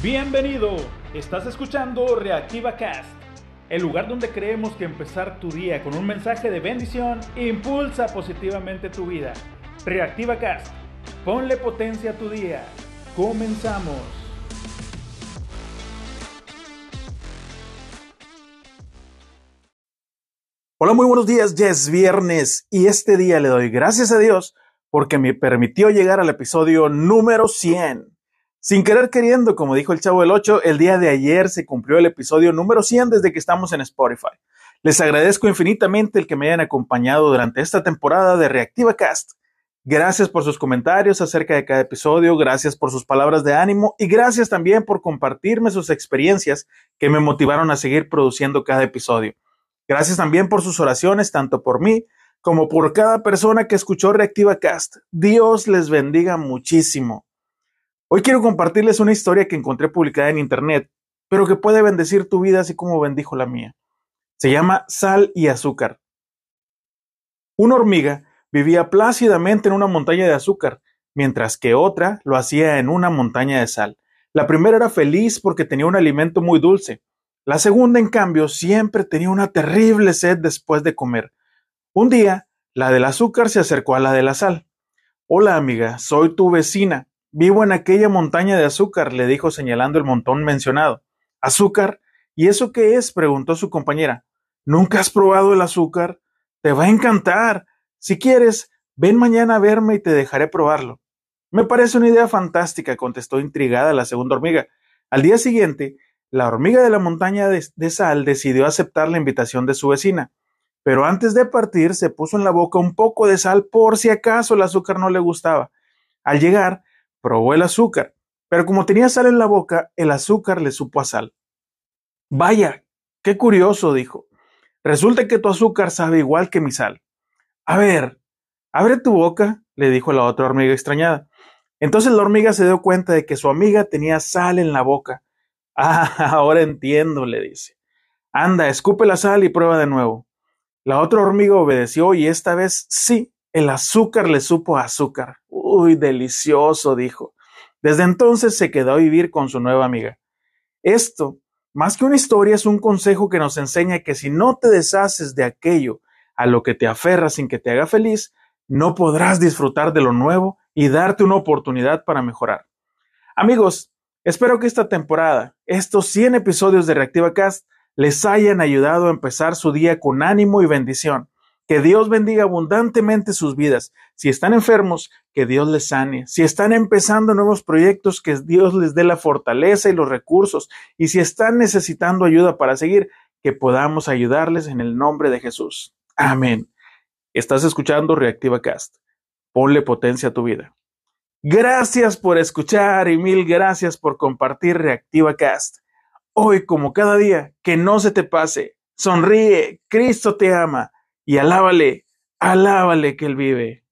Bienvenido, estás escuchando Reactiva Cast, el lugar donde creemos que empezar tu día con un mensaje de bendición impulsa positivamente tu vida. Reactiva Cast, ponle potencia a tu día. Comenzamos. Hola, muy buenos días, ya es viernes y este día le doy gracias a Dios porque me permitió llegar al episodio número 100. Sin querer queriendo, como dijo el Chavo del 8, el día de ayer se cumplió el episodio número 100 desde que estamos en Spotify. Les agradezco infinitamente el que me hayan acompañado durante esta temporada de Reactiva Cast. Gracias por sus comentarios acerca de cada episodio, gracias por sus palabras de ánimo y gracias también por compartirme sus experiencias que me motivaron a seguir produciendo cada episodio. Gracias también por sus oraciones, tanto por mí como por cada persona que escuchó Reactiva Cast. Dios les bendiga muchísimo. Hoy quiero compartirles una historia que encontré publicada en internet, pero que puede bendecir tu vida así como bendijo la mía. Se llama Sal y Azúcar. Una hormiga vivía plácidamente en una montaña de azúcar, mientras que otra lo hacía en una montaña de sal. La primera era feliz porque tenía un alimento muy dulce. La segunda, en cambio, siempre tenía una terrible sed después de comer. Un día, la del azúcar se acercó a la de la sal. Hola, amiga, soy tu vecina. Vivo en aquella montaña de azúcar, le dijo señalando el montón mencionado. ¿Azúcar? ¿Y eso qué es? preguntó su compañera. ¿Nunca has probado el azúcar? Te va a encantar. Si quieres, ven mañana a verme y te dejaré probarlo. Me parece una idea fantástica, contestó intrigada la segunda hormiga. Al día siguiente, la hormiga de la montaña de, de, sal decidió aceptar la invitación de su vecina, pero antes de partir se puso en la boca un poco de sal por si acaso el azúcar no le gustaba. Al llegar, Probó el azúcar, pero como tenía sal en la boca, el azúcar le supo a sal. Vaya, qué curioso, dijo. Resulta que tu azúcar sabe igual que mi sal. A ver, abre tu boca, le dijo la otra hormiga extrañada. Entonces la hormiga se dio cuenta de que su amiga tenía sal en la boca. Ah, ahora entiendo, le dice. Anda, escupe la sal y prueba de nuevo. La otra hormiga obedeció y esta vez sí, el azúcar le supo azúcar. Uy, delicioso, dijo. Desde entonces se quedó a vivir con su nueva amiga. Esto, más que una historia, es un consejo que nos enseña que si no te deshaces de aquello a lo que te aferras sin que te haga feliz, no podrás disfrutar de lo nuevo y darte una oportunidad para mejorar. Amigos, espero que esta temporada, estos 100 episodios de Reactiva Cast, les hayan ayudado a empezar su día con ánimo y bendición. Que Dios bendiga abundantemente sus vidas. Si están enfermos, que Dios les sane. Si están empezando nuevos proyectos, que Dios les dé la fortaleza y los recursos. Y si están necesitando ayuda para seguir, que podamos ayudarles en el nombre de Jesús. Amén. Estás escuchando Reactiva Cast. Ponle potencia a tu vida. Gracias por escuchar y mil gracias por compartir Reactiva Cast. Hoy, como cada día, que no se te pase. Sonríe. Cristo te ama y alábale, alábale que Él vive.